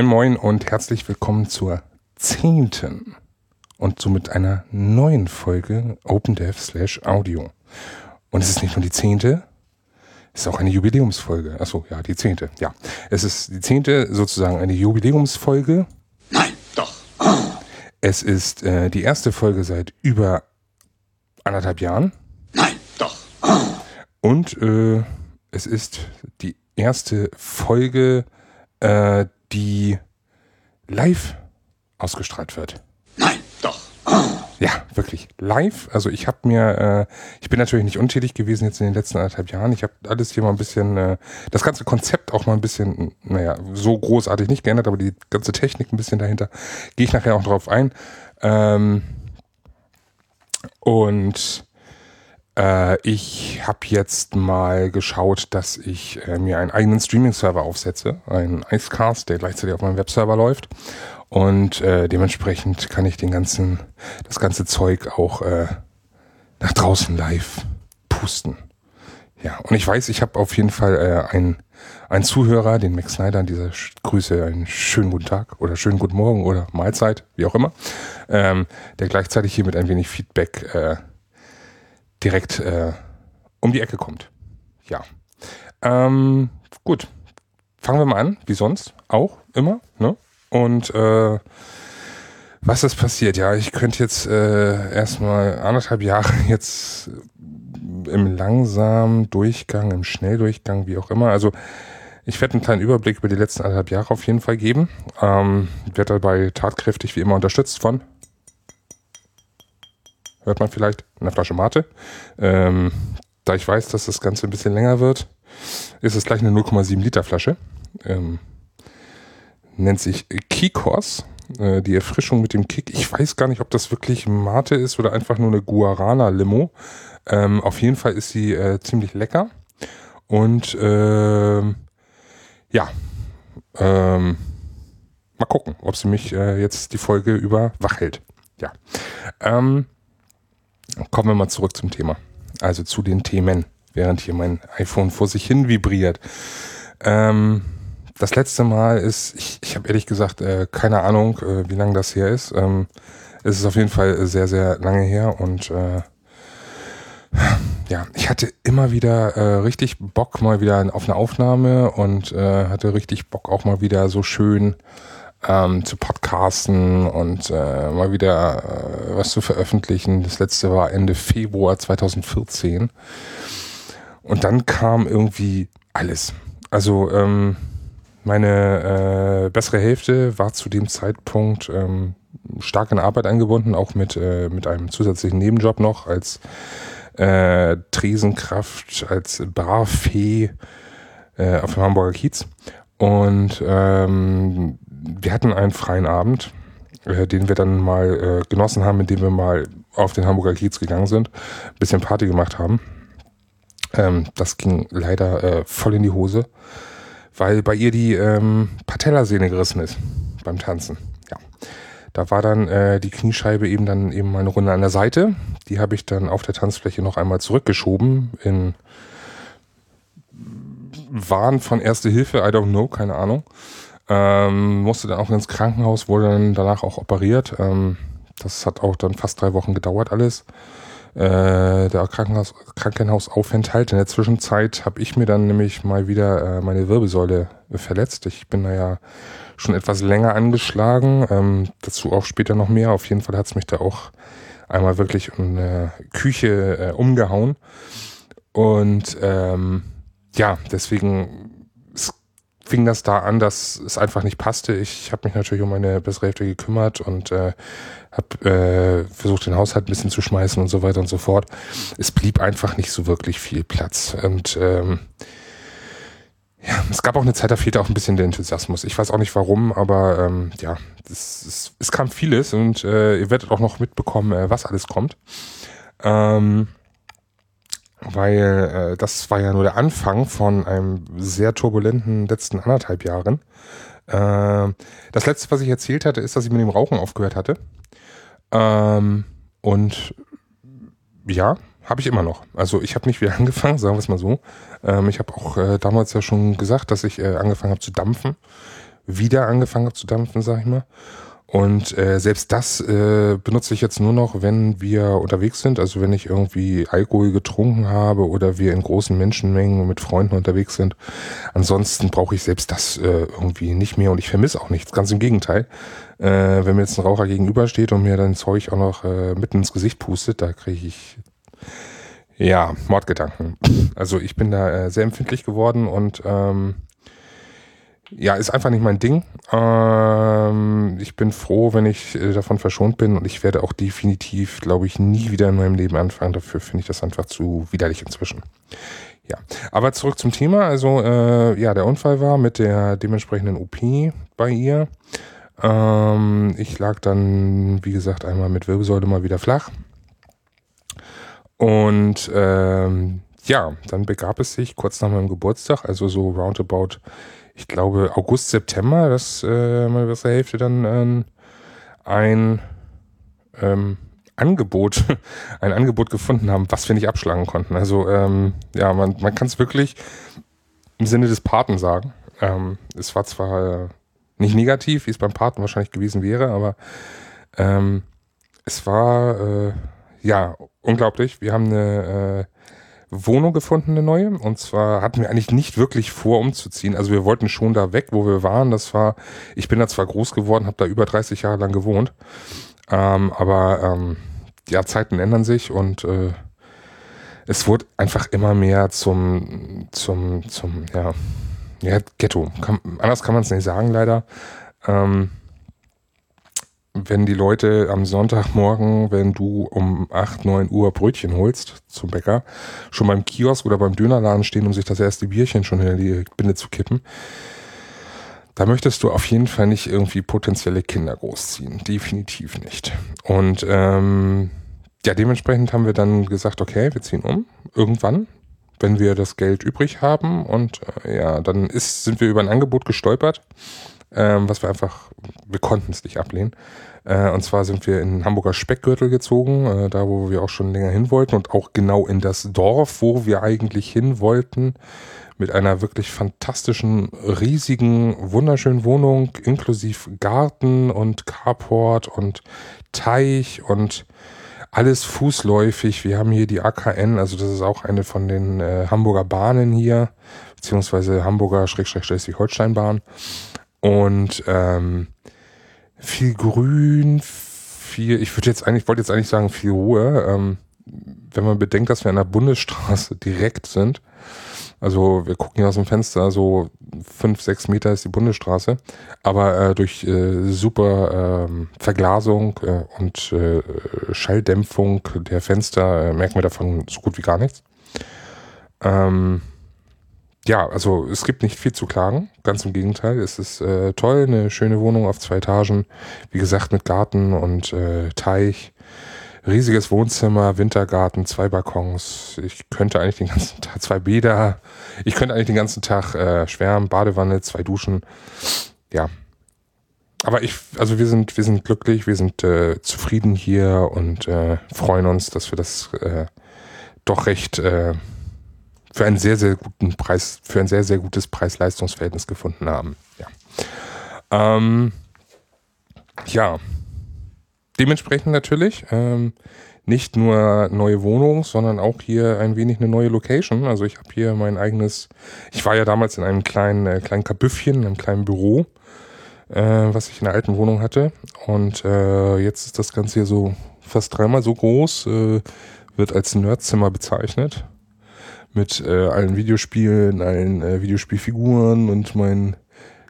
Moin Moin und herzlich willkommen zur zehnten und somit einer neuen Folge OpenDev slash Audio. Und es ist nicht nur die zehnte, es ist auch eine Jubiläumsfolge. Achso, ja, die zehnte, ja. Es ist die zehnte sozusagen eine Jubiläumsfolge. Nein, doch. Es ist äh, die erste Folge seit über anderthalb Jahren. Nein, doch. Und äh, es ist die erste Folge, äh, die live ausgestrahlt wird. Nein, doch. Ja, wirklich live. Also ich habe mir, äh, ich bin natürlich nicht untätig gewesen jetzt in den letzten anderthalb Jahren. Ich habe alles hier mal ein bisschen, äh, das ganze Konzept auch mal ein bisschen, naja, so großartig nicht geändert, aber die ganze Technik ein bisschen dahinter. Gehe ich nachher auch drauf ein. Ähm, und äh, ich habe jetzt mal geschaut, dass ich äh, mir einen eigenen Streaming-Server aufsetze, einen Icecast, der gleichzeitig auf meinem Webserver läuft. Und äh, dementsprechend kann ich den ganzen, das ganze Zeug auch äh, nach draußen live pusten. Ja, und ich weiß, ich habe auf jeden Fall äh, einen, einen Zuhörer, den Max Snyder, an dieser Grüße, einen schönen guten Tag oder schönen guten Morgen oder Mahlzeit, wie auch immer, ähm, der gleichzeitig hier mit ein wenig Feedback äh, direkt äh, um die Ecke kommt. Ja. Ähm, gut. Fangen wir mal an, wie sonst, auch immer, ne? Und äh, was ist passiert? Ja, ich könnte jetzt äh, erstmal anderthalb Jahre jetzt im langsamen Durchgang, im Schnelldurchgang, wie auch immer. Also ich werde einen kleinen Überblick über die letzten anderthalb Jahre auf jeden Fall geben. Ähm, werde dabei tatkräftig wie immer unterstützt von hört man vielleicht, eine Flasche Mate. Ähm, da ich weiß, dass das Ganze ein bisschen länger wird, ist es gleich eine 0,7 Liter Flasche. Ähm, nennt sich Kikos. Äh, die Erfrischung mit dem Kick. Ich weiß gar nicht, ob das wirklich Mate ist oder einfach nur eine Guarana-Limo. Ähm, auf jeden Fall ist sie äh, ziemlich lecker. Und ähm, ja, ähm, mal gucken, ob sie mich äh, jetzt die Folge über wach hält. Ja. Ähm, kommen wir mal zurück zum Thema. Also zu den Themen, während hier mein iPhone vor sich hin vibriert. Ähm, das letzte Mal ist, ich, ich habe ehrlich gesagt äh, keine Ahnung, äh, wie lange das her ist. Ähm, es ist auf jeden Fall sehr, sehr lange her und äh, ja, ich hatte immer wieder äh, richtig Bock mal wieder auf eine Aufnahme und äh, hatte richtig Bock auch mal wieder so schön ähm, zu podcasten und äh, mal wieder äh, was zu veröffentlichen. Das letzte war Ende Februar 2014. Und dann kam irgendwie alles. Also ähm, meine äh, bessere Hälfte war zu dem Zeitpunkt ähm, stark in Arbeit eingebunden, auch mit, äh, mit einem zusätzlichen Nebenjob noch als äh, Tresenkraft, als Barfee äh, auf dem Hamburger Kiez. Und ähm, wir hatten einen freien Abend, äh, den wir dann mal äh, genossen haben, indem wir mal auf den Hamburger Kiez gegangen sind, bisschen Party gemacht haben. Ähm, das ging leider äh, voll in die Hose, weil bei ihr die ähm, Patellasehne gerissen ist beim Tanzen. Ja. Da war dann äh, die Kniescheibe eben dann eben mal eine Runde an der Seite. Die habe ich dann auf der Tanzfläche noch einmal zurückgeschoben in Wahn von Erste Hilfe, I don't know, keine Ahnung. Ähm, musste dann auch ins Krankenhaus, wurde dann danach auch operiert. Ähm, das hat auch dann fast drei Wochen gedauert alles. Äh, der Krankenhaus, Krankenhausaufenthalt. In der Zwischenzeit habe ich mir dann nämlich mal wieder äh, meine Wirbelsäule verletzt. Ich bin da ja schon etwas länger angeschlagen. Ähm, dazu auch später noch mehr. Auf jeden Fall hat es mich da auch einmal wirklich in der Küche äh, umgehauen. Und ähm, ja, deswegen fing das da an, dass es einfach nicht passte. Ich habe mich natürlich um meine bessere Hälfte gekümmert und äh, habe äh, versucht, den Haushalt ein bisschen zu schmeißen und so weiter und so fort. Es blieb einfach nicht so wirklich viel Platz. Und ähm, ja, es gab auch eine Zeit, da fehlte auch ein bisschen der Enthusiasmus. Ich weiß auch nicht warum, aber ähm, ja, es, es, es kam vieles und äh, ihr werdet auch noch mitbekommen, äh, was alles kommt. Ähm, weil äh, das war ja nur der Anfang von einem sehr turbulenten letzten anderthalb Jahren. Äh, das letzte, was ich erzählt hatte, ist, dass ich mit dem Rauchen aufgehört hatte. Ähm, und ja, habe ich immer noch. Also ich habe nicht wieder angefangen, sagen wir es mal so. Ähm, ich habe auch äh, damals ja schon gesagt, dass ich äh, angefangen habe zu dampfen. wieder angefangen habe zu dampfen, sag ich mal. Und äh, selbst das äh, benutze ich jetzt nur noch, wenn wir unterwegs sind. Also wenn ich irgendwie Alkohol getrunken habe oder wir in großen Menschenmengen mit Freunden unterwegs sind. Ansonsten brauche ich selbst das äh, irgendwie nicht mehr und ich vermisse auch nichts. Ganz im Gegenteil. Äh, wenn mir jetzt ein Raucher gegenübersteht und mir dann Zeug auch noch äh, mitten ins Gesicht pustet, da kriege ich ja Mordgedanken. Also ich bin da äh, sehr empfindlich geworden und ähm, ja, ist einfach nicht mein Ding. Ähm, ich bin froh, wenn ich äh, davon verschont bin und ich werde auch definitiv, glaube ich, nie wieder in meinem Leben anfangen. Dafür finde ich das einfach zu widerlich inzwischen. Ja, aber zurück zum Thema. Also äh, ja, der Unfall war mit der dementsprechenden OP bei ihr. Ähm, ich lag dann, wie gesagt, einmal mit Wirbelsäule mal wieder flach. Und ähm, ja, dann begab es sich kurz nach meinem Geburtstag, also so roundabout ich glaube, August, September, dass äh, meine bessere Hälfte dann ähm, ein ähm, Angebot, ein Angebot gefunden haben, was wir nicht abschlagen konnten. Also ähm, ja, man, man kann es wirklich im Sinne des Paten sagen. Ähm, es war zwar nicht negativ, wie es beim Paten wahrscheinlich gewesen wäre, aber ähm, es war äh, ja unglaublich. Wir haben eine äh, Wohnung gefunden, eine neue. Und zwar hatten wir eigentlich nicht wirklich vor, umzuziehen. Also wir wollten schon da weg, wo wir waren. Das war, ich bin da zwar groß geworden, habe da über 30 Jahre lang gewohnt. Ähm, aber ähm, ja, Zeiten ändern sich und äh, es wurde einfach immer mehr zum, zum, zum, ja, ja, Ghetto. Kann, anders kann man es nicht sagen, leider. Ähm, wenn die Leute am Sonntagmorgen, wenn du um 8, 9 Uhr Brötchen holst zum Bäcker, schon beim Kiosk oder beim Dönerladen stehen, um sich das erste Bierchen schon in die Binde zu kippen, da möchtest du auf jeden Fall nicht irgendwie potenzielle Kinder großziehen. Definitiv nicht. Und ähm, ja, dementsprechend haben wir dann gesagt, okay, wir ziehen um. Irgendwann, wenn wir das Geld übrig haben. Und äh, ja, dann ist, sind wir über ein Angebot gestolpert ähm, was wir einfach, wir konnten es nicht ablehnen. Äh, und zwar sind wir in Hamburger Speckgürtel gezogen, äh, da wo wir auch schon länger hin wollten und auch genau in das Dorf, wo wir eigentlich hin wollten, mit einer wirklich fantastischen, riesigen, wunderschönen Wohnung, inklusive Garten und Carport und Teich und alles fußläufig. Wir haben hier die AKN, also das ist auch eine von den äh, Hamburger Bahnen hier, beziehungsweise Hamburger Schleswig-Holstein-Bahn. Und ähm, viel Grün, viel, ich würde jetzt eigentlich, wollte jetzt eigentlich sagen, viel Ruhe. Ähm, wenn man bedenkt, dass wir an der Bundesstraße direkt sind, also wir gucken hier aus dem Fenster, so fünf, sechs Meter ist die Bundesstraße, aber äh, durch äh, super äh, Verglasung äh, und äh, Schalldämpfung der Fenster äh, merken wir davon so gut wie gar nichts. Ähm, ja, also es gibt nicht viel zu klagen. Ganz im Gegenteil. Es ist äh, toll, eine schöne Wohnung auf zwei Etagen. Wie gesagt, mit Garten und äh, Teich. Riesiges Wohnzimmer, Wintergarten, zwei Balkons. Ich könnte eigentlich den ganzen Tag, zwei Bäder. Ich könnte eigentlich den ganzen Tag äh, schwärmen, Badewanne, zwei Duschen. Ja. Aber ich, also wir sind, wir sind glücklich, wir sind äh, zufrieden hier und äh, freuen uns, dass wir das äh, doch recht äh, für einen sehr, sehr guten Preis, für ein sehr, sehr gutes Preis-Leistungs-Verhältnis gefunden haben. Ja. Ähm, ja. Dementsprechend natürlich ähm, nicht nur neue Wohnung, sondern auch hier ein wenig eine neue Location. Also ich habe hier mein eigenes, ich war ja damals in einem kleinen, äh, kleinen Kabüffchen, in einem kleinen Büro, äh, was ich in der alten Wohnung hatte. Und äh, jetzt ist das Ganze hier so fast dreimal so groß, äh, wird als Nerdzimmer bezeichnet mit äh, allen Videospielen, allen äh, Videospielfiguren und meinen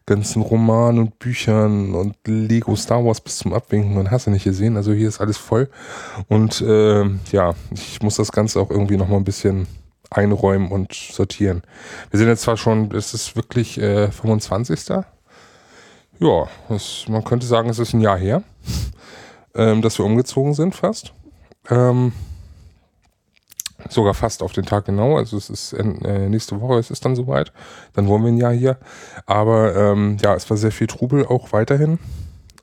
ganzen Romanen und Büchern und Lego Star Wars bis zum Abwinken und hast du nicht gesehen. Also hier ist alles voll. Und äh, ja, ich muss das Ganze auch irgendwie nochmal ein bisschen einräumen und sortieren. Wir sind jetzt zwar schon, es ist wirklich äh, 25. Ja, das, man könnte sagen, es ist ein Jahr her, ähm, dass wir umgezogen sind fast. Ähm, sogar fast auf den Tag genau. Also es ist äh, nächste Woche es ist dann soweit. Dann wollen wir ein Jahr hier. Aber ähm, ja, es war sehr viel Trubel auch weiterhin.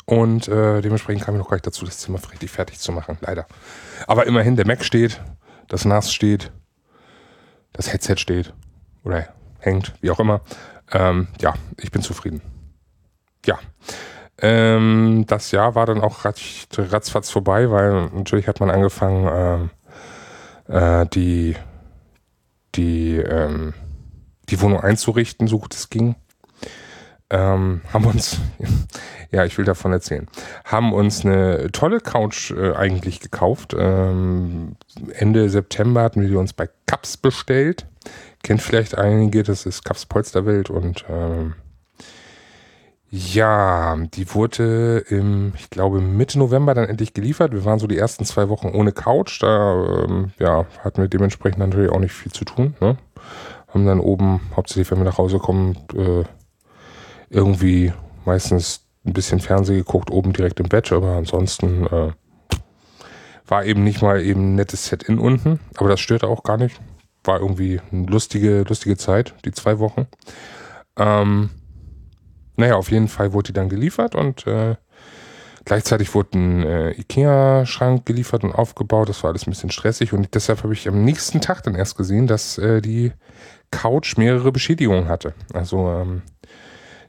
Und äh, dementsprechend kam ich noch gar nicht dazu, das Zimmer richtig fertig zu machen, leider. Aber immerhin, der Mac steht, das NAS steht, das Headset steht oder hängt, wie auch immer. Ähm, ja, ich bin zufrieden. ja. Ähm, das Jahr war dann auch ratz, ratzfatz vorbei, weil natürlich hat man angefangen, äh, die, die, ähm, die Wohnung einzurichten, so gut es ging. Ähm, haben uns, ja, ich will davon erzählen, haben uns eine tolle Couch äh, eigentlich gekauft. Ähm, Ende September hatten wir uns bei Caps bestellt. Kennt vielleicht einige, das ist Caps Polsterwelt und ähm, ja, die wurde im, ich glaube, Mitte November dann endlich geliefert. Wir waren so die ersten zwei Wochen ohne Couch. Da ähm, ja, hatten wir dementsprechend natürlich auch nicht viel zu tun. Ne? Haben dann oben, hauptsächlich wenn wir nach Hause kommen, äh, irgendwie meistens ein bisschen Fernsehen geguckt, oben direkt im Bett, aber ansonsten äh, war eben nicht mal eben ein nettes Set-In unten. Aber das störte auch gar nicht. War irgendwie eine lustige, lustige Zeit, die zwei Wochen. Ähm, naja, auf jeden Fall wurde die dann geliefert und äh, gleichzeitig wurde ein äh, Ikea-Schrank geliefert und aufgebaut. Das war alles ein bisschen stressig und deshalb habe ich am nächsten Tag dann erst gesehen, dass äh, die Couch mehrere Beschädigungen hatte. Also ähm,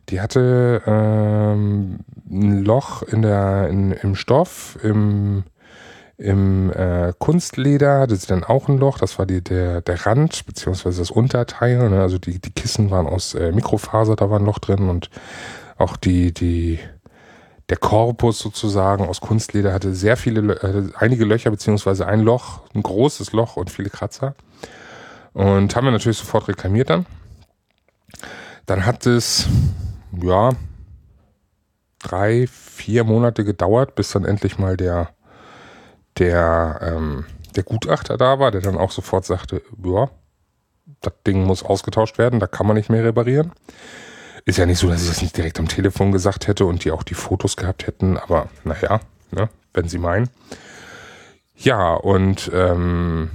die hatte ähm, ein Loch in der, in, im Stoff, im im äh, Kunstleder hatte sie dann auch ein Loch, das war die, der, der Rand, beziehungsweise das Unterteil. Ne? Also die, die Kissen waren aus äh, Mikrofaser, da war ein Loch drin und auch die, die, der Korpus sozusagen aus Kunstleder hatte sehr viele, äh, einige Löcher, beziehungsweise ein Loch, ein großes Loch und viele Kratzer. Und haben wir natürlich sofort reklamiert dann. Dann hat es, ja, drei, vier Monate gedauert, bis dann endlich mal der der, ähm, der Gutachter da war, der dann auch sofort sagte, ja, das Ding muss ausgetauscht werden, da kann man nicht mehr reparieren. Ist ja nicht so, dass ich das nicht direkt am Telefon gesagt hätte und die auch die Fotos gehabt hätten, aber naja, ne, wenn sie meinen. Ja, und ähm,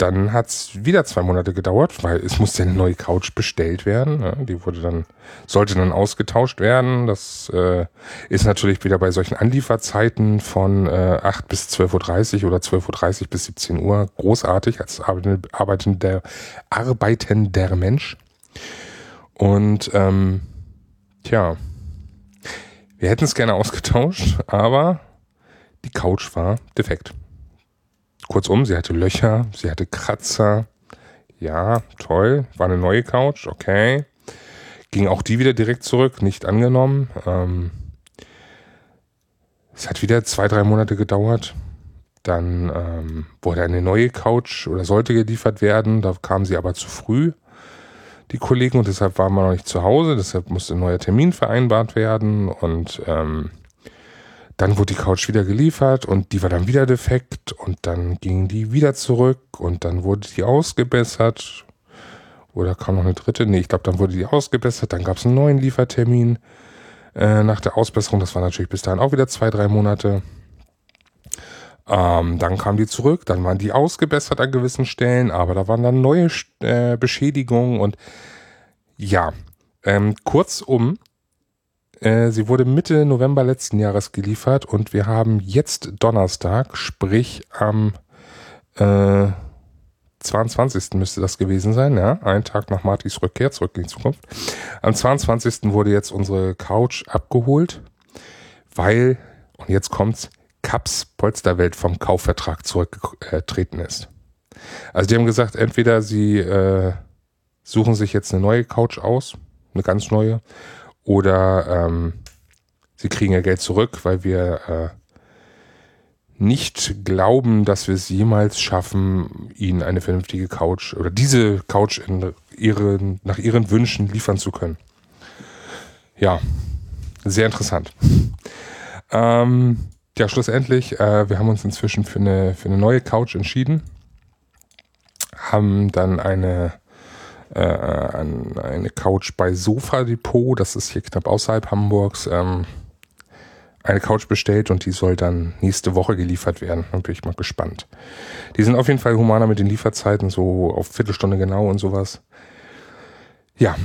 dann hat es wieder zwei Monate gedauert, weil es musste eine neue Couch bestellt werden. Ja, die wurde dann, sollte dann ausgetauscht werden. Das äh, ist natürlich wieder bei solchen Anlieferzeiten von äh, 8 bis 12.30 Uhr oder 12.30 Uhr bis 17 Uhr großartig als arbeitender, arbeitender Mensch. Und ähm, tja, wir hätten es gerne ausgetauscht, aber die Couch war defekt. Kurzum, sie hatte Löcher, sie hatte Kratzer. Ja, toll. War eine neue Couch, okay. Ging auch die wieder direkt zurück, nicht angenommen. Ähm, es hat wieder zwei, drei Monate gedauert. Dann ähm, wurde eine neue Couch oder sollte geliefert werden. Da kam sie aber zu früh, die Kollegen, und deshalb waren wir noch nicht zu Hause. Deshalb musste ein neuer Termin vereinbart werden. Und ähm, dann wurde die Couch wieder geliefert und die war dann wieder defekt und dann ging die wieder zurück und dann wurde die ausgebessert. Oder kam noch eine dritte? Nee, ich glaube, dann wurde die ausgebessert. Dann gab es einen neuen Liefertermin äh, nach der Ausbesserung. Das war natürlich bis dahin auch wieder zwei, drei Monate. Ähm, dann kam die zurück, dann waren die ausgebessert an gewissen Stellen, aber da waren dann neue äh, Beschädigungen und ja, ähm, kurzum, äh, sie wurde Mitte November letzten Jahres geliefert und wir haben jetzt Donnerstag, sprich am äh, 22. müsste das gewesen sein, ja, ein Tag nach Martys Rückkehr zurück in die Zukunft. Am 22. wurde jetzt unsere Couch abgeholt, weil, und jetzt kommt's, Caps Polsterwelt vom Kaufvertrag zurückgetreten ist. Also die haben gesagt, entweder sie äh, suchen sich jetzt eine neue Couch aus, eine ganz neue, oder ähm, sie kriegen ihr Geld zurück, weil wir äh, nicht glauben, dass wir es jemals schaffen, ihnen eine vernünftige Couch oder diese Couch in ihren, nach ihren Wünschen liefern zu können. Ja, sehr interessant. Ähm, ja, schlussendlich, äh, wir haben uns inzwischen für eine, für eine neue Couch entschieden, haben dann eine äh, an eine Couch bei Sofa Depot, das ist hier knapp außerhalb Hamburgs, ähm, eine Couch bestellt und die soll dann nächste Woche geliefert werden. Da bin ich mal gespannt. Die sind auf jeden Fall humaner mit den Lieferzeiten, so auf Viertelstunde genau und sowas. Ja.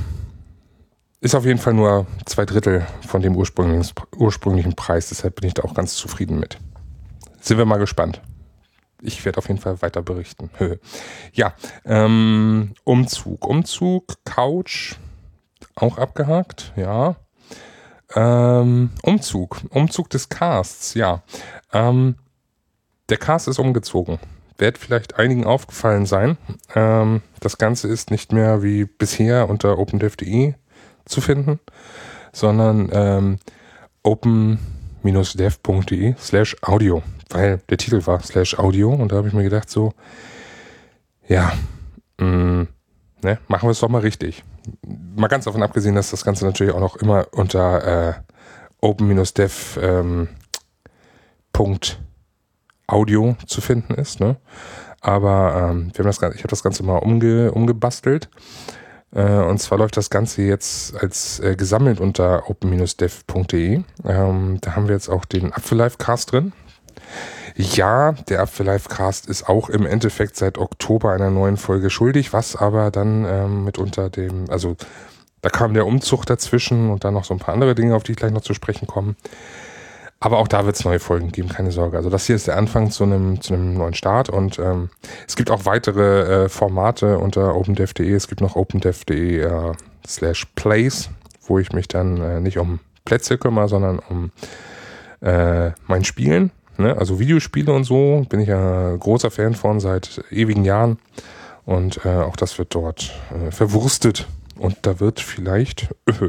Ist auf jeden Fall nur zwei Drittel von dem ursprünglichen, ursprünglichen Preis, deshalb bin ich da auch ganz zufrieden mit. Sind wir mal gespannt ich werde auf jeden Fall weiter berichten. ja, ähm, Umzug. Umzug, Couch, auch abgehakt, ja. Ähm, Umzug. Umzug des Casts, ja. Ähm, der Cast ist umgezogen. Wird vielleicht einigen aufgefallen sein. Ähm, das Ganze ist nicht mehr wie bisher unter opendev.de zu finden, sondern ähm, open-dev.de slash audio, weil der Titel war slash audio und da habe ich mir gedacht so, ja, mh, mm, ne, machen wir es doch mal richtig. Mal ganz davon abgesehen, dass das Ganze natürlich auch noch immer unter äh, open-dev ähm, Audio zu finden ist. Ne? Aber ähm, wir haben das, ich habe das Ganze mal umge, umgebastelt. Äh, und zwar läuft das Ganze jetzt als äh, gesammelt unter open-dev.de. Ähm, da haben wir jetzt auch den Apfellife-Cast drin. Ja, der Apfellife-Cast ist auch im Endeffekt seit Oktober einer neuen Folge schuldig, was aber dann ähm, mitunter dem, also da kam der Umzug dazwischen und dann noch so ein paar andere Dinge, auf die ich gleich noch zu sprechen komme. Aber auch da wird es neue Folgen geben, keine Sorge. Also das hier ist der Anfang zu einem, zu neuen Start und ähm, es gibt auch weitere äh, Formate unter opendev.de. Es gibt noch opendev.de äh, slash plays, wo ich mich dann äh, nicht um Plätze kümmere, sondern um äh, mein Spielen. Ne? Also Videospiele und so bin ich ja großer Fan von seit ewigen Jahren. Und äh, auch das wird dort äh, verwurstet. Und da wird vielleicht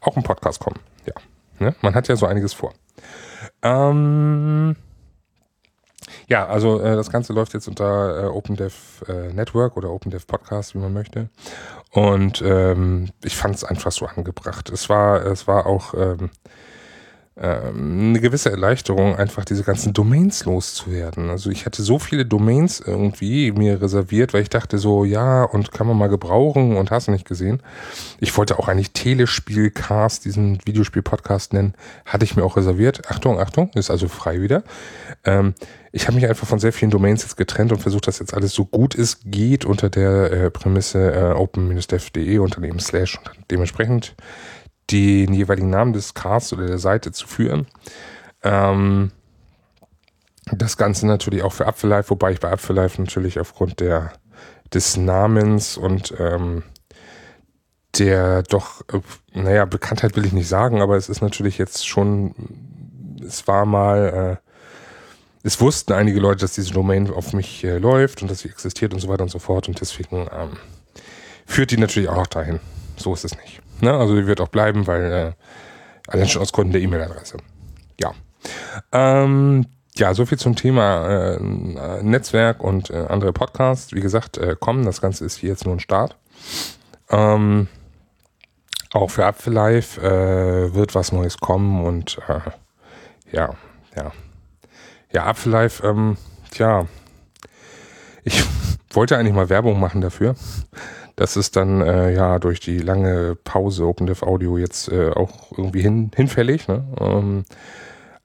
auch ein Podcast kommen. Ja. Ne? Man hat ja so einiges vor. Ähm, ja, also äh, das Ganze läuft jetzt unter äh, OpenDev äh, Network oder OpenDev Podcast, wie man möchte. Und ähm, ich fand es einfach so angebracht. Es war, es war auch ähm, eine gewisse Erleichterung, einfach diese ganzen Domains loszuwerden. Also ich hatte so viele Domains irgendwie mir reserviert, weil ich dachte so, ja, und kann man mal gebrauchen und hast du nicht gesehen. Ich wollte auch eigentlich Telespielcast, diesen Videospiel-Podcast nennen, hatte ich mir auch reserviert. Achtung, Achtung, ist also frei wieder. Ähm, ich habe mich einfach von sehr vielen Domains jetzt getrennt und versucht, dass jetzt alles so gut es geht unter der äh, Prämisse äh, open-dev.de unter dem Slash und dementsprechend den jeweiligen Namen des Casts oder der Seite zu führen. Ähm, das Ganze natürlich auch für Apfellife, wobei ich bei Apfellife natürlich aufgrund der, des Namens und ähm, der doch, äh, naja, Bekanntheit will ich nicht sagen, aber es ist natürlich jetzt schon, es war mal, äh, es wussten einige Leute, dass diese Domain auf mich äh, läuft und dass sie existiert und so weiter und so fort und deswegen ähm, führt die natürlich auch dahin. So ist es nicht. Ne? Also die wird auch bleiben, weil äh, allein schon aus Gründen der E-Mail-Adresse. Ja. Ähm, ja, so viel zum Thema äh, Netzwerk und äh, andere Podcasts. Wie gesagt, äh, kommen. Das Ganze ist hier jetzt nur ein Start. Ähm, auch für Apfellife äh, wird was Neues kommen und äh, ja, ja. Ja, Apfellife, ähm, tja, ich wollte eigentlich mal Werbung machen dafür. Das ist dann äh, ja durch die lange Pause OpenDev Audio jetzt äh, auch irgendwie hin, hinfällig. Ne? Ähm,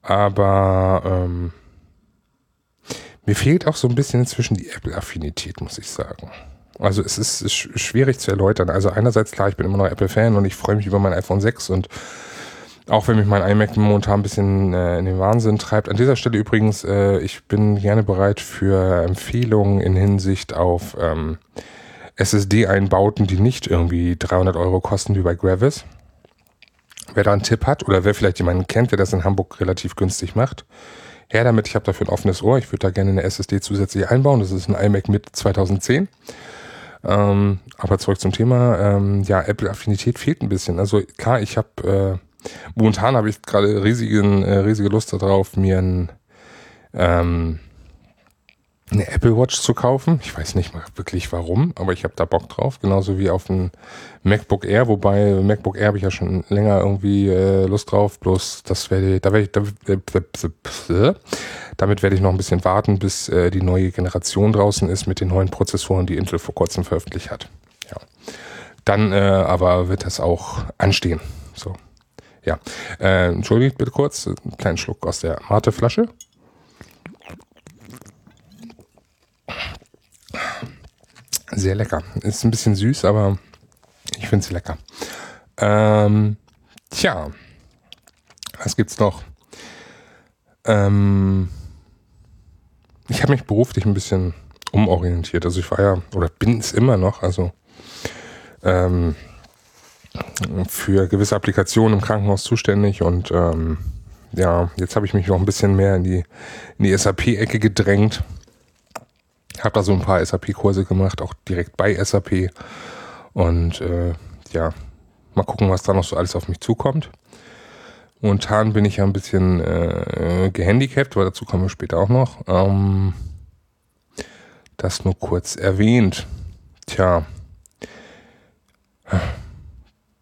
aber ähm, mir fehlt auch so ein bisschen inzwischen die Apple-Affinität, muss ich sagen. Also es ist, ist schwierig zu erläutern. Also einerseits klar, ich bin immer noch Apple-Fan und ich freue mich über mein iPhone 6 und auch wenn mich mein iMac momentan ein bisschen äh, in den Wahnsinn treibt. An dieser Stelle übrigens, äh, ich bin gerne bereit für Empfehlungen in Hinsicht auf ähm, SSD-Einbauten, die nicht irgendwie 300 Euro kosten wie bei Gravis. Wer da einen Tipp hat oder wer vielleicht jemanden kennt, der das in Hamburg relativ günstig macht, her damit. Ich habe dafür ein offenes Ohr. Ich würde da gerne eine SSD zusätzlich einbauen. Das ist ein iMac mit 2010. Ähm, aber zurück zum Thema. Ähm, ja, Apple-Affinität fehlt ein bisschen. Also klar, ich habe äh, momentan habe ich gerade riesigen, äh, riesige Lust darauf, mir ein ähm, eine Apple Watch zu kaufen. Ich weiß nicht mal wirklich warum, aber ich habe da Bock drauf. Genauso wie auf ein MacBook Air, wobei MacBook Air habe ich ja schon länger irgendwie äh, Lust drauf. Bloß das werde da werde ich, da, äh, damit werde ich noch ein bisschen warten, bis äh, die neue Generation draußen ist mit den neuen Prozessoren, die Intel vor kurzem veröffentlicht hat. Ja, dann äh, aber wird das auch anstehen. So, ja. Äh, entschuldigt bitte kurz, einen kleinen Schluck aus der Mate-Flasche. Sehr lecker. Ist ein bisschen süß, aber ich finde es lecker. Ähm, tja, was gibt's noch? Ähm, ich habe mich beruflich ein bisschen umorientiert. Also ich war ja, oder bin es immer noch, also ähm, für gewisse Applikationen im Krankenhaus zuständig und ähm, ja, jetzt habe ich mich noch ein bisschen mehr in die, in die SAP-Ecke gedrängt. Habe da so ein paar SAP-Kurse gemacht, auch direkt bei SAP. Und äh, ja, mal gucken, was da noch so alles auf mich zukommt. Momentan bin ich ja ein bisschen äh, gehandicapt, aber dazu kommen wir später auch noch. Ähm, das nur kurz erwähnt. Tja,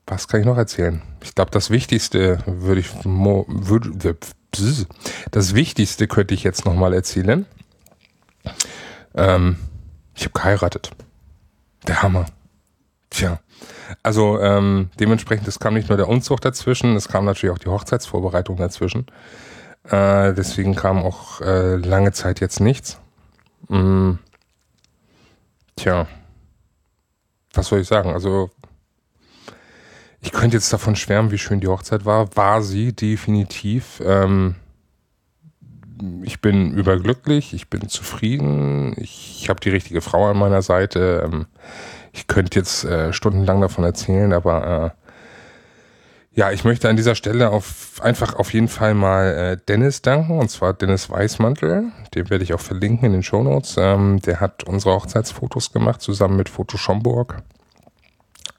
was kann ich noch erzählen? Ich glaube, das Wichtigste würde ich würde das Wichtigste könnte ich jetzt noch mal erzählen. Ähm, ich habe geheiratet. Der Hammer. Tja. Also ähm, dementsprechend, es kam nicht nur der Umzug dazwischen, es kam natürlich auch die Hochzeitsvorbereitung dazwischen. Äh, deswegen kam auch äh, lange Zeit jetzt nichts. Mm. Tja. Was soll ich sagen? Also ich könnte jetzt davon schwärmen, wie schön die Hochzeit war. War sie definitiv. Ähm, ich bin überglücklich, ich bin zufrieden, ich habe die richtige Frau an meiner Seite. Ähm, ich könnte jetzt äh, stundenlang davon erzählen, aber äh, ja, ich möchte an dieser Stelle auf, einfach auf jeden Fall mal äh, Dennis danken, und zwar Dennis Weißmantel. Den werde ich auch verlinken in den Shownotes. Ähm, der hat unsere Hochzeitsfotos gemacht, zusammen mit Foto Schomburg.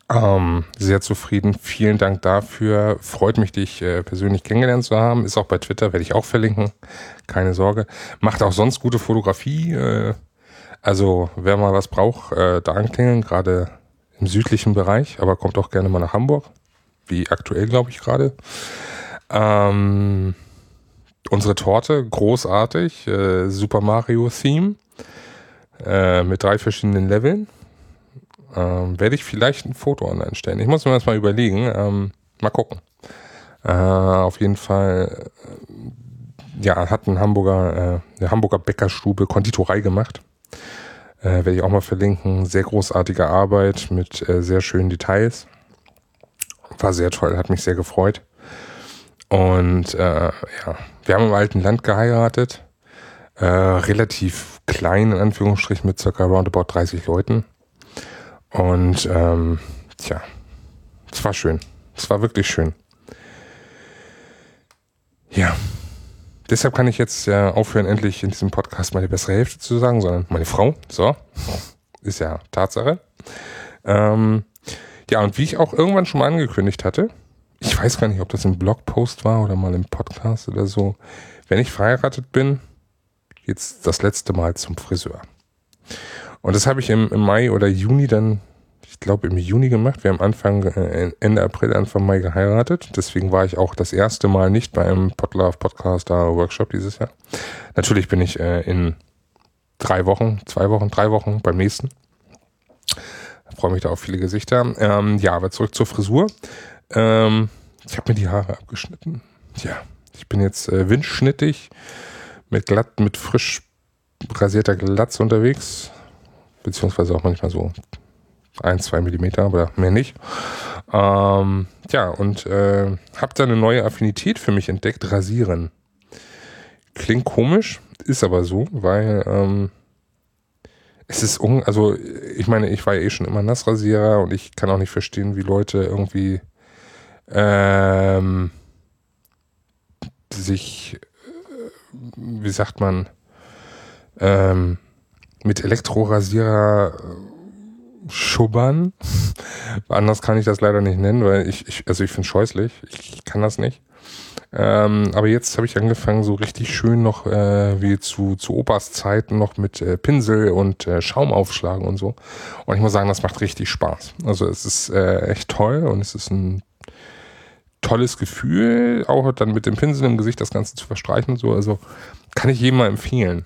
Ähm, sehr zufrieden. Vielen Dank dafür. Freut mich, dich äh, persönlich kennengelernt zu haben. Ist auch bei Twitter, werde ich auch verlinken. Keine Sorge. Macht auch sonst gute Fotografie. Äh, also wer mal was braucht, äh, da anklingeln, gerade im südlichen Bereich, aber kommt auch gerne mal nach Hamburg. Wie aktuell, glaube ich, gerade. Ähm, unsere Torte, großartig. Äh, Super Mario Theme. Äh, mit drei verschiedenen Leveln ähm, werde ich vielleicht ein Foto online stellen. Ich muss mir das mal überlegen. Ähm, mal gucken. Äh, auf jeden Fall, äh, ja, hat ein Hamburger, äh, eine Hamburger Bäckerstube Konditorei gemacht. Äh, werde ich auch mal verlinken. Sehr großartige Arbeit mit äh, sehr schönen Details. War sehr toll, hat mich sehr gefreut. Und ja, wir haben im alten Land geheiratet. Relativ klein, in Anführungsstrichen, mit circa roundabout 30 Leuten. Und ähm, tja, es war schön. Es war wirklich schön. Ja. Deshalb kann ich jetzt ja aufhören, endlich in diesem Podcast meine bessere Hälfte zu sagen, sondern meine Frau. So. Ist ja Tatsache. Ähm, ja, und wie ich auch irgendwann schon mal angekündigt hatte, ich weiß gar nicht, ob das im Blogpost war oder mal im Podcast oder so, wenn ich verheiratet bin, jetzt das letzte Mal zum Friseur. Und das habe ich im, im, Mai oder Juni dann, ich glaube im Juni gemacht. Wir haben Anfang, äh, Ende April, Anfang Mai geheiratet. Deswegen war ich auch das erste Mal nicht beim Podlove Podcaster Workshop dieses Jahr. Natürlich bin ich äh, in drei Wochen, zwei Wochen, drei Wochen beim nächsten. Freue mich da auf viele Gesichter. Ähm, ja, aber zurück zur Frisur. Ähm, ich habe mir die Haare abgeschnitten. Ja, ich bin jetzt äh, windschnittig mit glatt, mit frisch rasierter Glatze unterwegs beziehungsweise auch manchmal so ein, zwei Millimeter, aber mehr nicht. Ähm, ja, und äh, habe da eine neue Affinität für mich entdeckt, rasieren. Klingt komisch, ist aber so, weil ähm, es ist, un also ich meine, ich war ja eh schon immer Nassrasierer und ich kann auch nicht verstehen, wie Leute irgendwie ähm, sich, äh, wie sagt man, ähm, mit Elektrorasierer äh, schubbern. Anders kann ich das leider nicht nennen, weil ich, ich also ich finde es scheußlich. Ich, ich, kann das nicht. Ähm, aber jetzt habe ich angefangen, so richtig schön noch äh, wie zu, zu Opas Zeiten noch mit äh, Pinsel und äh, Schaum aufschlagen und so. Und ich muss sagen, das macht richtig Spaß. Also es ist äh, echt toll und es ist ein tolles Gefühl, auch dann mit dem Pinsel im Gesicht das Ganze zu verstreichen und so. Also kann ich jedem mal empfehlen.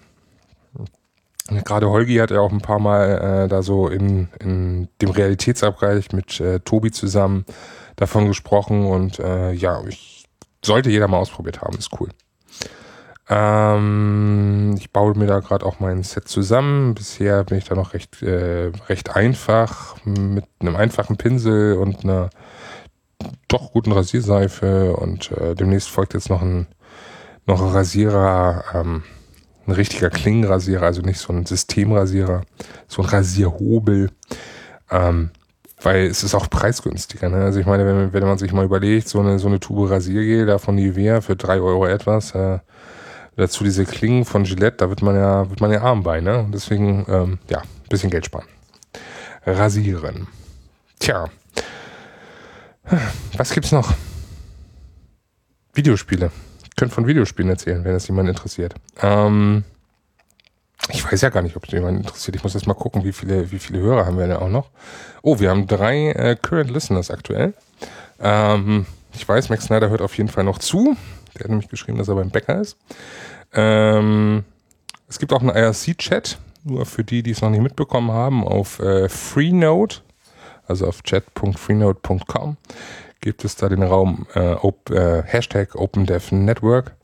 Gerade Holgi hat ja auch ein paar Mal äh, da so in, in dem Realitätsabgleich mit äh, Tobi zusammen davon gesprochen und äh, ja, ich sollte jeder mal ausprobiert haben, ist cool. Ähm, ich baue mir da gerade auch mein Set zusammen. Bisher bin ich da noch recht, äh, recht einfach mit einem einfachen Pinsel und einer doch guten Rasierseife und äh, demnächst folgt jetzt noch ein noch ein Rasierer. Ähm, ein richtiger Klingenrasierer, also nicht so ein Systemrasierer, so ein Rasierhobel. Ähm, weil es ist auch preisgünstiger. Ne? Also ich meine, wenn, wenn man sich mal überlegt, so eine, so eine Tube Rasiergel da von Nivea für drei Euro etwas, äh, dazu diese Klingen von Gillette, da wird man ja, wird man ja arm bei, ne? Deswegen, ähm, ja, bisschen Geld sparen. Rasieren. Tja. Was gibt's noch? Videospiele. Könnte von Videospielen erzählen, wenn es jemand interessiert. Ähm, ich weiß ja gar nicht, ob es jemand interessiert. Ich muss jetzt mal gucken, wie viele, wie viele Hörer haben wir denn auch noch. Oh, wir haben drei äh, Current Listeners aktuell. Ähm, ich weiß, Max Snyder hört auf jeden Fall noch zu. Der hat nämlich geschrieben, dass er beim Bäcker ist. Ähm, es gibt auch einen IRC-Chat, nur für die, die es noch nicht mitbekommen haben, auf äh, Freenode, also auf chat.freenode.com gibt es da den Raum äh, op, äh, Hashtag OpenDevNetwork.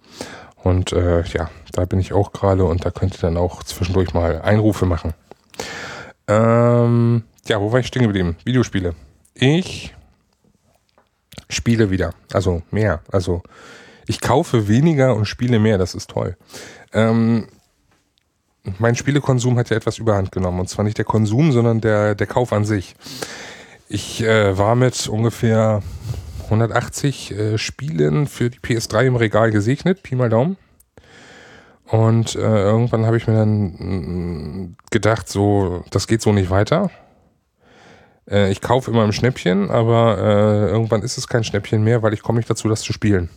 Und äh, ja, da bin ich auch gerade und da könnt ihr dann auch zwischendurch mal Einrufe machen. Ähm, ja, wo war ich stehen geblieben? Videospiele. Ich spiele wieder. Also mehr. Also ich kaufe weniger und spiele mehr. Das ist toll. Ähm, mein Spielekonsum hat ja etwas überhand genommen. Und zwar nicht der Konsum, sondern der, der Kauf an sich. Ich äh, war mit ungefähr 180 äh, Spielen für die PS3 im Regal gesegnet, Pi mal Daumen. Und äh, irgendwann habe ich mir dann mm, gedacht, so, das geht so nicht weiter. Äh, ich kaufe immer im Schnäppchen, aber äh, irgendwann ist es kein Schnäppchen mehr, weil ich komme nicht dazu, das zu spielen.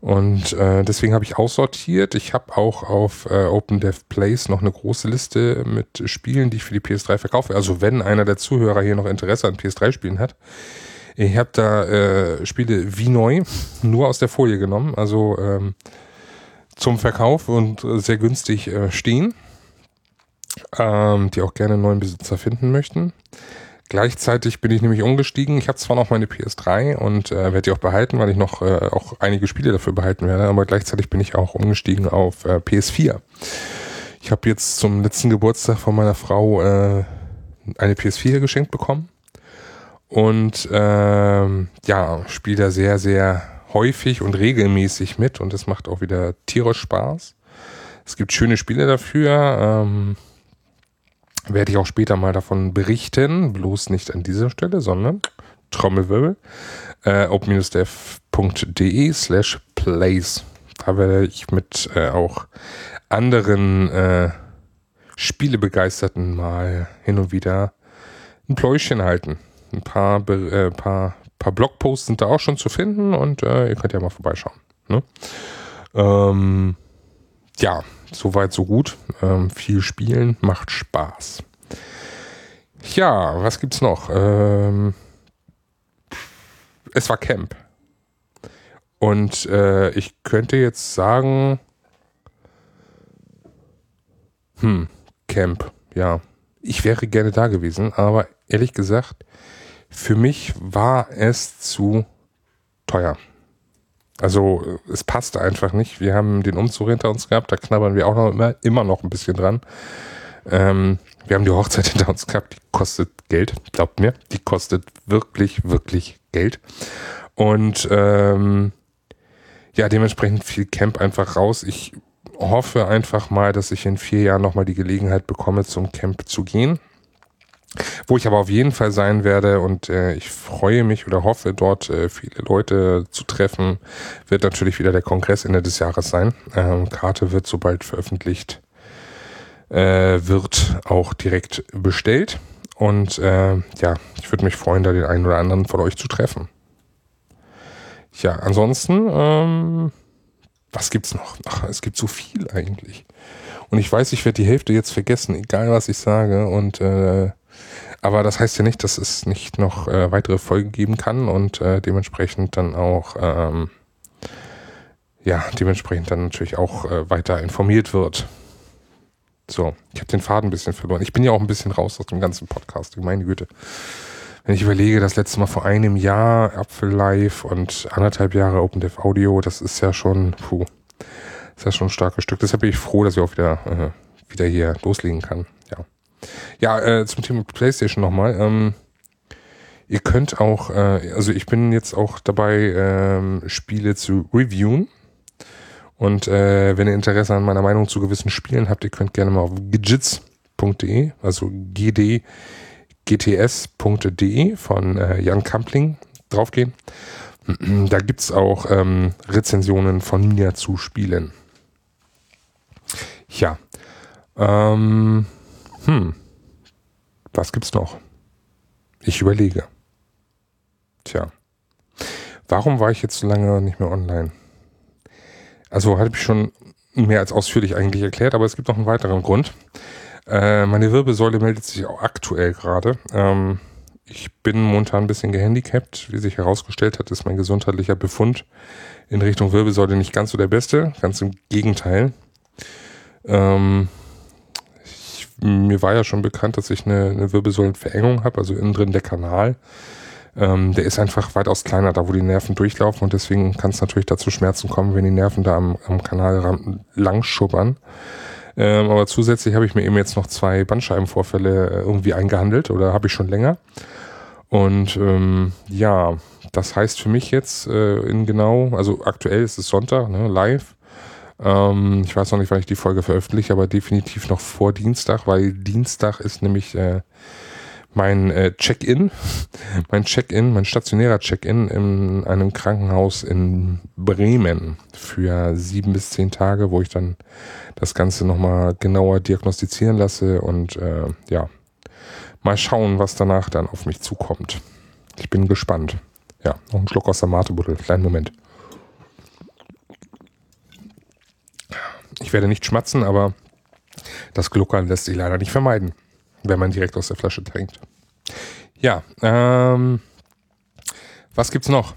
Und äh, deswegen habe ich aussortiert. Ich habe auch auf äh, OpenDev Place noch eine große Liste mit Spielen, die ich für die PS3 verkaufe. Also wenn einer der Zuhörer hier noch Interesse an PS3-Spielen hat. Ich habe da äh, Spiele wie neu, nur aus der Folie genommen, also ähm, zum Verkauf und sehr günstig äh, stehen, ähm, die auch gerne neuen Besitzer finden möchten. Gleichzeitig bin ich nämlich umgestiegen. Ich habe zwar noch meine PS3 und äh, werde die auch behalten, weil ich noch äh, auch einige Spiele dafür behalten werde, aber gleichzeitig bin ich auch umgestiegen auf äh, PS4. Ich habe jetzt zum letzten Geburtstag von meiner Frau äh, eine PS4 geschenkt bekommen und ähm, ja, spiele da sehr, sehr häufig und regelmäßig mit und es macht auch wieder tierisch Spaß. Es gibt schöne Spiele dafür. Ähm, werde ich auch später mal davon berichten, bloß nicht an dieser Stelle, sondern Trommelwirbel, äh, open-dev.de slash plays. Da werde ich mit äh, auch anderen äh, Spielebegeisterten mal hin und wieder ein Pläuschen halten. Ein paar, äh, paar, paar Blogposts sind da auch schon zu finden und äh, ihr könnt ja mal vorbeischauen. Ne? Ähm, ja, Soweit, so gut. Ähm, viel spielen macht Spaß. Ja, was gibt's noch? Ähm, es war Camp. Und äh, ich könnte jetzt sagen, hm, Camp, ja. Ich wäre gerne da gewesen, aber ehrlich gesagt, für mich war es zu teuer. Also es passte einfach nicht. Wir haben den Umzug hinter uns gehabt, da knabbern wir auch noch immer, immer noch ein bisschen dran. Ähm, wir haben die Hochzeit hinter uns gehabt, die kostet Geld, glaubt mir, die kostet wirklich, wirklich Geld. Und ähm, ja, dementsprechend viel Camp einfach raus. Ich hoffe einfach mal, dass ich in vier Jahren nochmal die Gelegenheit bekomme, zum Camp zu gehen. Wo ich aber auf jeden Fall sein werde und äh, ich freue mich oder hoffe, dort äh, viele Leute zu treffen, wird natürlich wieder der Kongress Ende des Jahres sein. Ähm, Karte wird sobald veröffentlicht, äh, wird auch direkt bestellt. Und äh, ja, ich würde mich freuen, da den einen oder anderen von euch zu treffen. Ja, ansonsten, ähm, was gibt's noch? Ach, es gibt so viel eigentlich. Und ich weiß, ich werde die Hälfte jetzt vergessen, egal was ich sage. Und äh, aber das heißt ja nicht, dass es nicht noch äh, weitere Folgen geben kann und äh, dementsprechend dann auch ähm, ja, dementsprechend dann natürlich auch äh, weiter informiert wird. So, ich habe den Faden ein bisschen verloren. Ich bin ja auch ein bisschen raus aus dem ganzen Podcast, meine Güte. Wenn ich überlege, das letzte Mal vor einem Jahr Apfel Live und anderthalb Jahre OpenDev Audio, das ist ja schon, puh, ist ja schon ein starkes Stück. Deshalb bin ich froh, dass ich auch wieder, äh, wieder hier loslegen kann. Ja. Ja, äh, zum Thema PlayStation nochmal. Ähm, ihr könnt auch, äh, also ich bin jetzt auch dabei, ähm, Spiele zu reviewen. Und äh, wenn ihr Interesse an meiner Meinung zu gewissen Spielen habt, ihr könnt gerne mal auf gidgets.de, also GD gts.de von äh, Jan Kampling draufgehen. Da gibt es auch ähm, Rezensionen von mir zu Spielen. Ja. Ähm, hm. Was gibt's noch? Ich überlege. Tja. Warum war ich jetzt so lange nicht mehr online? Also hatte ich schon mehr als ausführlich eigentlich erklärt, aber es gibt noch einen weiteren Grund. Äh, meine Wirbelsäule meldet sich auch aktuell gerade. Ähm, ich bin momentan ein bisschen gehandicapt. Wie sich herausgestellt hat, ist mein gesundheitlicher Befund in Richtung Wirbelsäule nicht ganz so der beste. Ganz im Gegenteil. Ähm, mir war ja schon bekannt, dass ich eine, eine Wirbelsäulenverengung habe, also innen drin der Kanal. Ähm, der ist einfach weitaus kleiner, da wo die Nerven durchlaufen und deswegen kann es natürlich dazu Schmerzen kommen, wenn die Nerven da am, am Kanal lang schubbern. Ähm, aber zusätzlich habe ich mir eben jetzt noch zwei Bandscheibenvorfälle äh, irgendwie eingehandelt oder habe ich schon länger. Und ähm, ja, das heißt für mich jetzt äh, in genau, also aktuell ist es Sonntag, ne, live. Ähm, ich weiß noch nicht, wann ich die Folge veröffentliche, aber definitiv noch vor Dienstag, weil Dienstag ist nämlich äh, mein äh, Check-in, mein Check-in, mein stationärer Check-in in einem Krankenhaus in Bremen für sieben bis zehn Tage, wo ich dann das Ganze nochmal genauer diagnostizieren lasse und äh, ja, Mal schauen, was danach dann auf mich zukommt. Ich bin gespannt. Ja, noch ein Schluck aus der Matebuddel. Kleinen Moment. Ich werde nicht schmatzen, aber das Gluckern lässt sich leider nicht vermeiden, wenn man direkt aus der Flasche trinkt. Ja, ähm, was gibt's noch?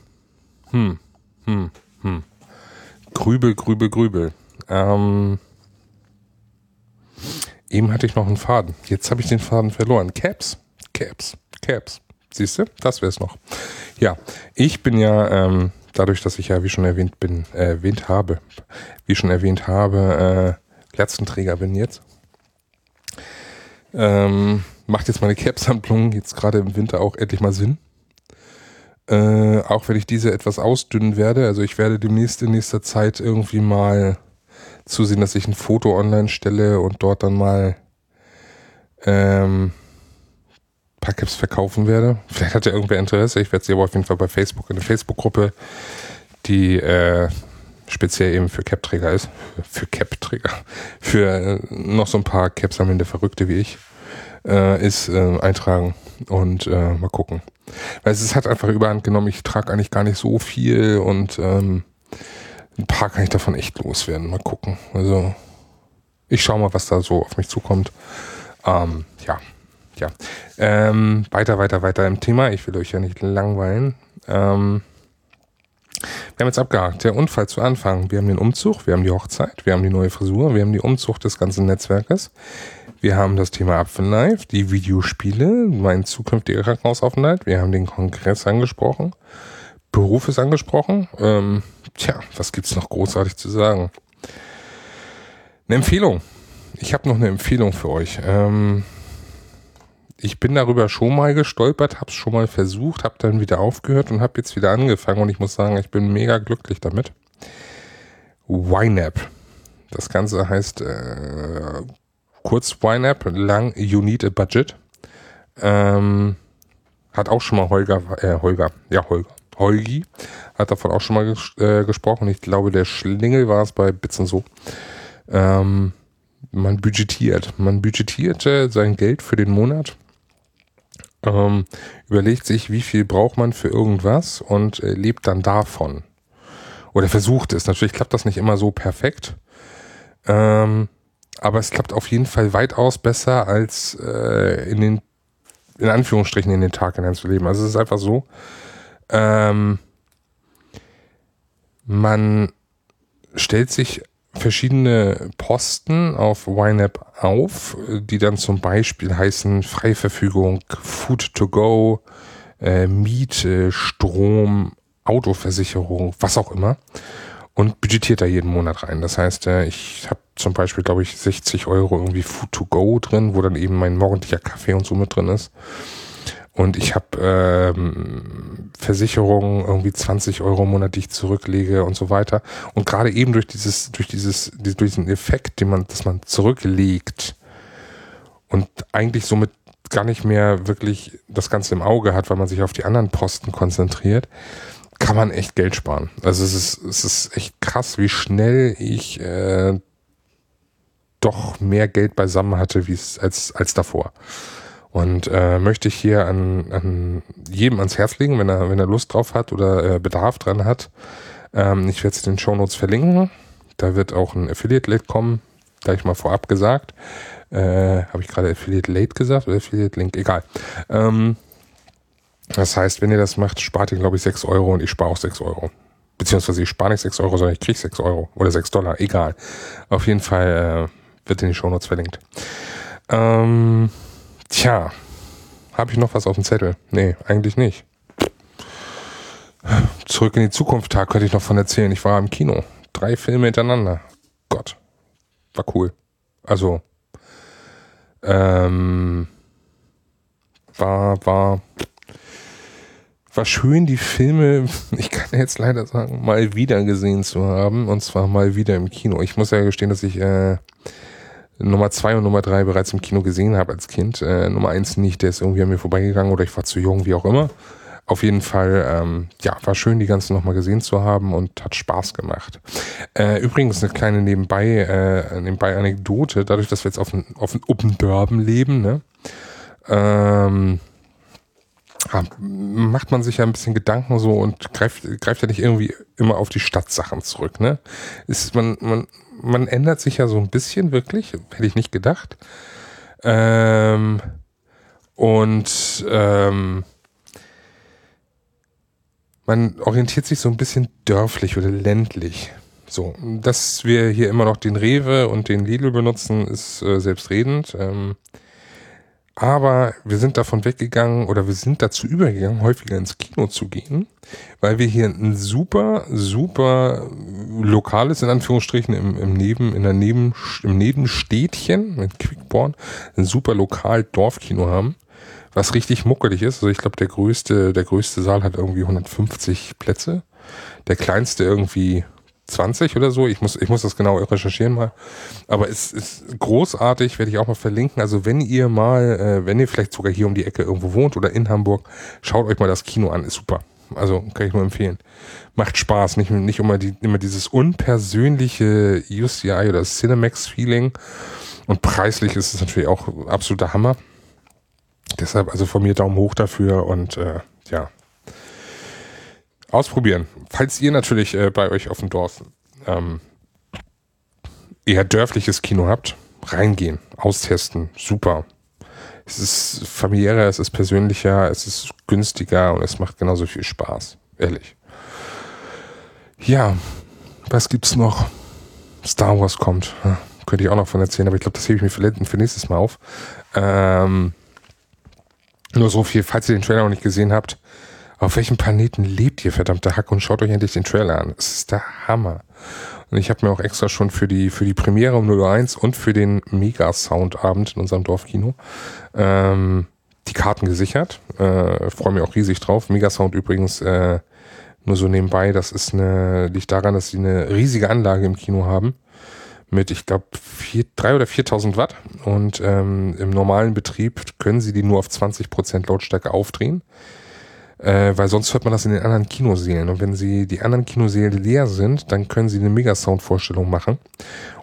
Hm, hm, hm. Grübel, Grübel, Grübel. Ähm, Eben hatte ich noch einen Faden. Jetzt habe ich den Faden verloren. Caps, Caps, Caps. Siehst du? Das wäre es noch. Ja, ich bin ja, ähm, dadurch, dass ich ja, wie schon erwähnt bin, äh, erwähnt habe, wie schon erwähnt habe, äh, Glatzenträger bin jetzt. Ähm, macht jetzt meine Caps-Handlung jetzt gerade im Winter auch endlich mal Sinn. Äh, auch wenn ich diese etwas ausdünnen werde. Also ich werde demnächst in nächster Zeit irgendwie mal zusehen, dass ich ein Foto online stelle und dort dann mal ähm, paar Caps verkaufen werde. Vielleicht hat ja irgendwer Interesse. Ich werde sie aber auf jeden Fall bei Facebook in der Facebook-Gruppe, die äh, speziell eben für Cap-Träger ist, für Cap-Träger, für äh, noch so ein paar Caps sammelnde Verrückte wie ich, äh, ist äh, eintragen und äh, mal gucken. Weil es hat einfach überhand genommen, ich trage eigentlich gar nicht so viel und ähm, ein paar kann ich davon echt loswerden. Mal gucken. Also ich schaue mal, was da so auf mich zukommt. Ähm, ja, ja. Ähm, weiter, weiter, weiter im Thema. Ich will euch ja nicht langweilen. Ähm, wir haben jetzt abgehakt. Der Unfall zu Anfang. Wir haben den Umzug, wir haben die Hochzeit, wir haben die neue Frisur, wir haben die Umzug des ganzen Netzwerkes. Wir haben das Thema Apfelknife, die Videospiele, mein zukünftiger Krankenhausaufenthalt. Wir haben den Kongress angesprochen. Beruf ist angesprochen. Ähm, tja, was gibt's noch großartig zu sagen? Eine Empfehlung. Ich habe noch eine Empfehlung für euch. Ähm, ich bin darüber schon mal gestolpert, habe es schon mal versucht, habe dann wieder aufgehört und habe jetzt wieder angefangen und ich muss sagen, ich bin mega glücklich damit. YNAB. Das Ganze heißt äh, kurz YNAB, lang You Need a Budget. Ähm, hat auch schon mal Holger, äh, Holger, ja Holger, Holgi hat davon auch schon mal ges äh, gesprochen. Ich glaube, der Schlingel war es bei Bits und so. Ähm, man budgetiert. Man budgetiert äh, sein Geld für den Monat. Ähm, überlegt sich, wie viel braucht man für irgendwas und äh, lebt dann davon. Oder versucht es. Natürlich klappt das nicht immer so perfekt. Ähm, aber es klappt auf jeden Fall weitaus besser als äh, in den, in Anführungsstrichen, in den Tag hineinzuleben. Also es ist einfach so, ähm, man stellt sich verschiedene Posten auf YNAB auf, die dann zum Beispiel heißen Freiverfügung, Food to go, äh, Miete, Strom, Autoversicherung, was auch immer und budgetiert da jeden Monat rein. Das heißt, äh, ich habe zum Beispiel, glaube ich, 60 Euro irgendwie Food to go drin, wo dann eben mein morgendlicher Kaffee und so mit drin ist. Und ich habe ähm, Versicherungen, irgendwie 20 Euro im Monat, die ich zurücklege und so weiter. Und gerade eben durch dieses, durch dieses, durch diesen Effekt, den man, dass man zurücklegt und eigentlich somit gar nicht mehr wirklich das Ganze im Auge hat, weil man sich auf die anderen Posten konzentriert, kann man echt Geld sparen. Also es ist, es ist echt krass, wie schnell ich äh, doch mehr Geld beisammen hatte, wie es als, als davor. Und äh, möchte ich hier an, an jedem ans Herz legen, wenn er, wenn er Lust drauf hat oder äh, Bedarf dran hat. Ähm, ich werde es in den Show Notes verlinken. Da wird auch ein Affiliate-Link kommen, gleich mal vorab gesagt. Äh, Habe ich gerade Affiliate Late gesagt oder Affiliate Link? Egal. Ähm, das heißt, wenn ihr das macht, spart ihr, glaube ich, 6 Euro und ich spare auch 6 Euro. Beziehungsweise ich spare nicht 6 Euro, sondern ich kriege 6 Euro oder 6 Dollar. Egal. Auf jeden Fall äh, wird in die Shownotes verlinkt. Ähm, tja, habe ich noch was auf dem Zettel? Nee, eigentlich nicht. Zurück in die Zukunft Tag könnte ich noch von erzählen. Ich war im Kino. Drei Filme hintereinander. Gott. War cool. Also, ähm, war, war, war schön, die Filme, ich kann jetzt leider sagen, mal wieder gesehen zu haben. Und zwar mal wieder im Kino. Ich muss ja gestehen, dass ich äh, Nummer zwei und Nummer drei bereits im Kino gesehen habe als Kind. Äh, Nummer eins nicht, der ist irgendwie an mir vorbeigegangen oder ich war zu jung, wie auch immer. Auf jeden Fall, ähm, ja, war schön, die ganzen nochmal gesehen zu haben und hat Spaß gemacht. Äh, übrigens eine kleine nebenbei, äh, nebenbei Anekdote, dadurch, dass wir jetzt auf ein, auf Open Bourbon leben, ne, ähm, macht man sich ja ein bisschen Gedanken so und greift, greift ja nicht irgendwie immer auf die Stadtsachen zurück, ne? Ist man, man, man ändert sich ja so ein bisschen wirklich, hätte ich nicht gedacht. Ähm, und ähm, man orientiert sich so ein bisschen dörflich oder ländlich. So, dass wir hier immer noch den Rewe und den Lidl benutzen, ist äh, selbstredend. Ähm, aber wir sind davon weggegangen oder wir sind dazu übergegangen, häufiger ins Kino zu gehen, weil wir hier ein super, super lokales, in Anführungsstrichen, im, im Neben, in der Neben, im Nebenstädtchen mit Quickborn, ein super lokal Dorfkino haben was richtig muckelig ist. Also ich glaube, der größte, der größte Saal hat irgendwie 150 Plätze. Der kleinste irgendwie 20 oder so. Ich muss, ich muss das genau recherchieren mal. Aber es ist großartig, werde ich auch mal verlinken. Also wenn ihr mal, äh, wenn ihr vielleicht sogar hier um die Ecke irgendwo wohnt oder in Hamburg, schaut euch mal das Kino an. Ist super. Also kann ich nur empfehlen. Macht Spaß. Nicht, nicht immer, die, immer dieses unpersönliche UCI oder Cinemax-Feeling. Und preislich ist es natürlich auch absoluter Hammer. Deshalb also von mir Daumen hoch dafür und äh, ja. Ausprobieren. Falls ihr natürlich äh, bei euch auf dem Dorf ähm, eher dörfliches Kino habt, reingehen, austesten, super. Es ist familiärer, es ist persönlicher, es ist günstiger und es macht genauso viel Spaß. Ehrlich. Ja, was gibt's noch? Star Wars kommt. könnte ich auch noch von erzählen, aber ich glaube, das hebe ich mir für, für nächstes Mal auf. Ähm, nur so viel, falls ihr den Trailer noch nicht gesehen habt. Auf welchem Planeten lebt ihr, verdammte Hack? Und schaut euch endlich den Trailer an. Es ist der Hammer. Und ich habe mir auch extra schon für die, für die Premiere um 01 und für den Mega-Sound-Abend in unserem Dorfkino ähm, die Karten gesichert. Äh, Freue mich auch riesig drauf. Mega-Sound übrigens äh, nur so nebenbei. Das ist eine, liegt daran, dass sie eine riesige Anlage im Kino haben mit, ich glaube, drei oder 4.000 Watt. Und ähm, im normalen Betrieb können sie die nur auf 20 Prozent Lautstärke aufdrehen. Äh, weil sonst hört man das in den anderen Kinosälen. Und wenn sie die anderen Kinosäle leer sind, dann können sie eine Megasound-Vorstellung machen.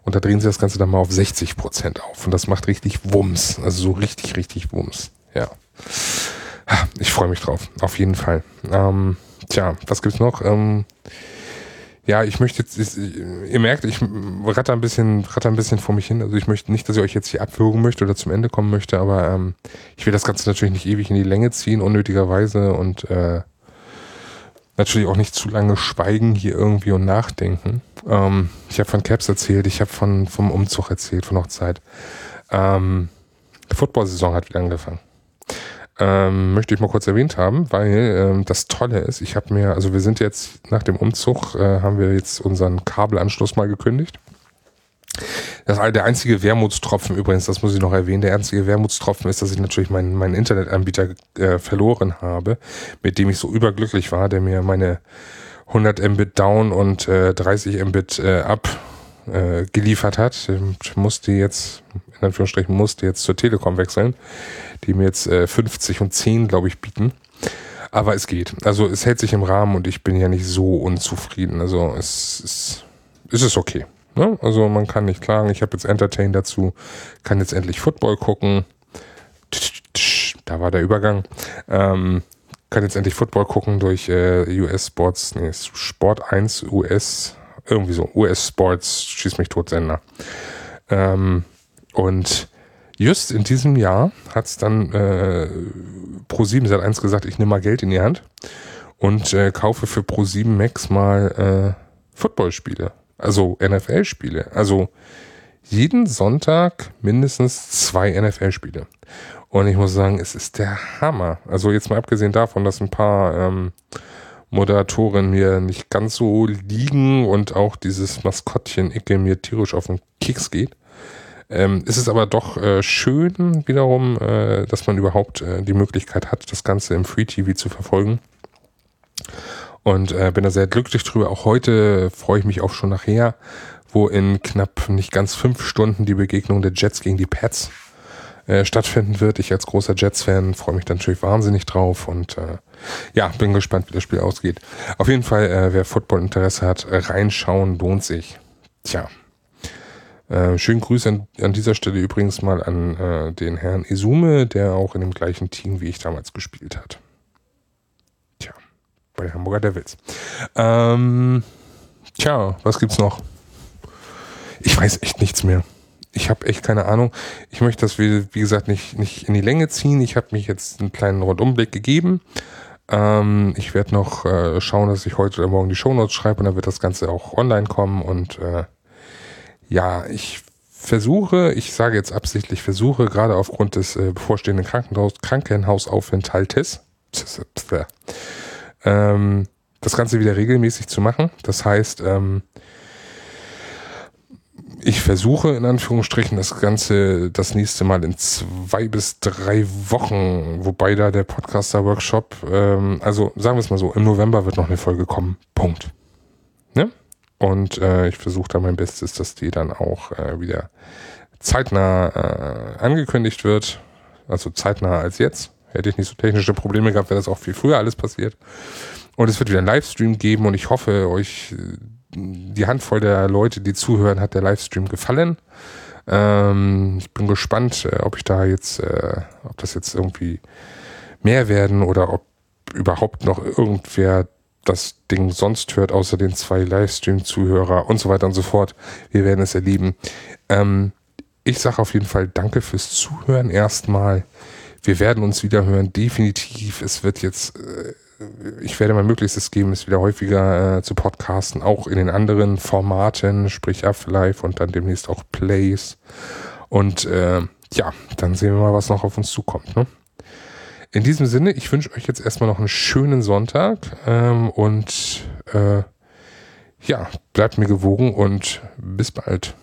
Und da drehen sie das Ganze dann mal auf 60 Prozent auf. Und das macht richtig Wumms. Also so richtig, richtig Wumms. Ja. Ich freue mich drauf. Auf jeden Fall. Ähm, tja, was gibt's noch? Ähm, ja, ich möchte jetzt, ich, ihr merkt, ich ratter ein bisschen, ratter ein bisschen vor mich hin. Also ich möchte nicht, dass ich euch jetzt hier abwürgen möchte oder zum Ende kommen möchte, aber ähm, ich will das Ganze natürlich nicht ewig in die Länge ziehen, unnötigerweise und äh, natürlich auch nicht zu lange schweigen hier irgendwie und nachdenken. Ähm, ich habe von Caps erzählt, ich habe von vom Umzug erzählt, von Hochzeit. Ähm, Football-Saison hat wieder angefangen ähm, möchte ich mal kurz erwähnt haben, weil ähm, das Tolle ist, ich habe mir, also wir sind jetzt nach dem Umzug, äh, haben wir jetzt unseren Kabelanschluss mal gekündigt. Das der einzige Wermutstropfen übrigens, das muss ich noch erwähnen, der einzige Wermutstropfen ist, dass ich natürlich meinen, meinen Internetanbieter äh, verloren habe, mit dem ich so überglücklich war, der mir meine 100 Mbit down und äh, 30 Mbit äh, up äh, geliefert hat. Ich musste jetzt, in Anführungsstrichen, musste jetzt zur Telekom wechseln, die mir jetzt äh, 50 und 10, glaube ich, bieten. Aber es geht. Also es hält sich im Rahmen und ich bin ja nicht so unzufrieden. Also es, es, es ist okay. Ne? Also man kann nicht klagen. Ich habe jetzt Entertain dazu, kann jetzt endlich Football gucken. Da war der Übergang. Ähm, kann jetzt endlich Football gucken durch äh, US Sports, nee, Sport 1 US, irgendwie so, US Sports, schieß mich tot Sender. Ähm, und just in diesem Jahr hat es dann äh, Pro7 seit 1 gesagt, ich nehme mal Geld in die Hand und äh, kaufe für Pro7 Max mal äh, Footballspiele, also NFL-Spiele. Also jeden Sonntag mindestens zwei NFL-Spiele. Und ich muss sagen, es ist der Hammer. Also jetzt mal abgesehen davon, dass ein paar ähm, Moderatoren mir nicht ganz so liegen und auch dieses Maskottchen Icke mir tierisch auf den Keks geht. Ähm, ist es aber doch äh, schön wiederum, äh, dass man überhaupt äh, die Möglichkeit hat, das Ganze im Free TV zu verfolgen. Und äh, bin da sehr glücklich drüber. Auch heute freue ich mich auch schon nachher, wo in knapp nicht ganz fünf Stunden die Begegnung der Jets gegen die Pets äh, stattfinden wird. Ich als großer Jets-Fan freue mich natürlich wahnsinnig drauf und äh, ja, bin gespannt, wie das Spiel ausgeht. Auf jeden Fall, äh, wer Football-Interesse hat, reinschauen lohnt sich. Tja. Äh, schönen Grüße an, an, dieser Stelle übrigens mal an äh, den Herrn Isume, der auch in dem gleichen Team wie ich damals gespielt hat. Tja, bei den Hamburger Devils. Ähm, tja, was gibt's noch? Ich weiß echt nichts mehr ich habe echt keine Ahnung. Ich möchte das, wie, wie gesagt, nicht, nicht in die Länge ziehen. Ich habe mich jetzt einen kleinen Rundumblick gegeben. Ähm, ich werde noch äh, schauen, dass ich heute oder morgen die Shownotes schreibe und dann wird das Ganze auch online kommen. Und äh, ja, ich versuche, ich sage jetzt absichtlich versuche, gerade aufgrund des äh, bevorstehenden Krankenhaus, Krankenhausaufenthaltes, ähm, das Ganze wieder regelmäßig zu machen. Das heißt, ähm, ich versuche in Anführungsstrichen das Ganze das nächste Mal in zwei bis drei Wochen, wobei da der Podcaster-Workshop, ähm, also sagen wir es mal so, im November wird noch eine Folge kommen. Punkt. Und äh, ich versuche da mein Bestes, dass die dann auch äh, wieder zeitnah äh, angekündigt wird. Also zeitnah als jetzt. Hätte ich nicht so technische Probleme gehabt, wäre das auch viel früher alles passiert. Und es wird wieder einen Livestream geben und ich hoffe, euch die Handvoll der Leute, die zuhören, hat der Livestream gefallen. Ähm, ich bin gespannt, äh, ob ich da jetzt, äh, ob das jetzt irgendwie mehr werden oder ob überhaupt noch irgendwer das Ding sonst hört, außer den zwei Livestream-Zuhörer und so weiter und so fort. Wir werden es erleben. Ähm, ich sage auf jeden Fall Danke fürs Zuhören erstmal. Wir werden uns wieder hören, definitiv. Es wird jetzt äh, ich werde mein Möglichstes geben, es wieder häufiger äh, zu podcasten, auch in den anderen Formaten, sprich Afterlife und dann demnächst auch Plays. Und äh, ja, dann sehen wir mal, was noch auf uns zukommt. Ne? In diesem Sinne, ich wünsche euch jetzt erstmal noch einen schönen Sonntag ähm, und äh, ja, bleibt mir gewogen und bis bald.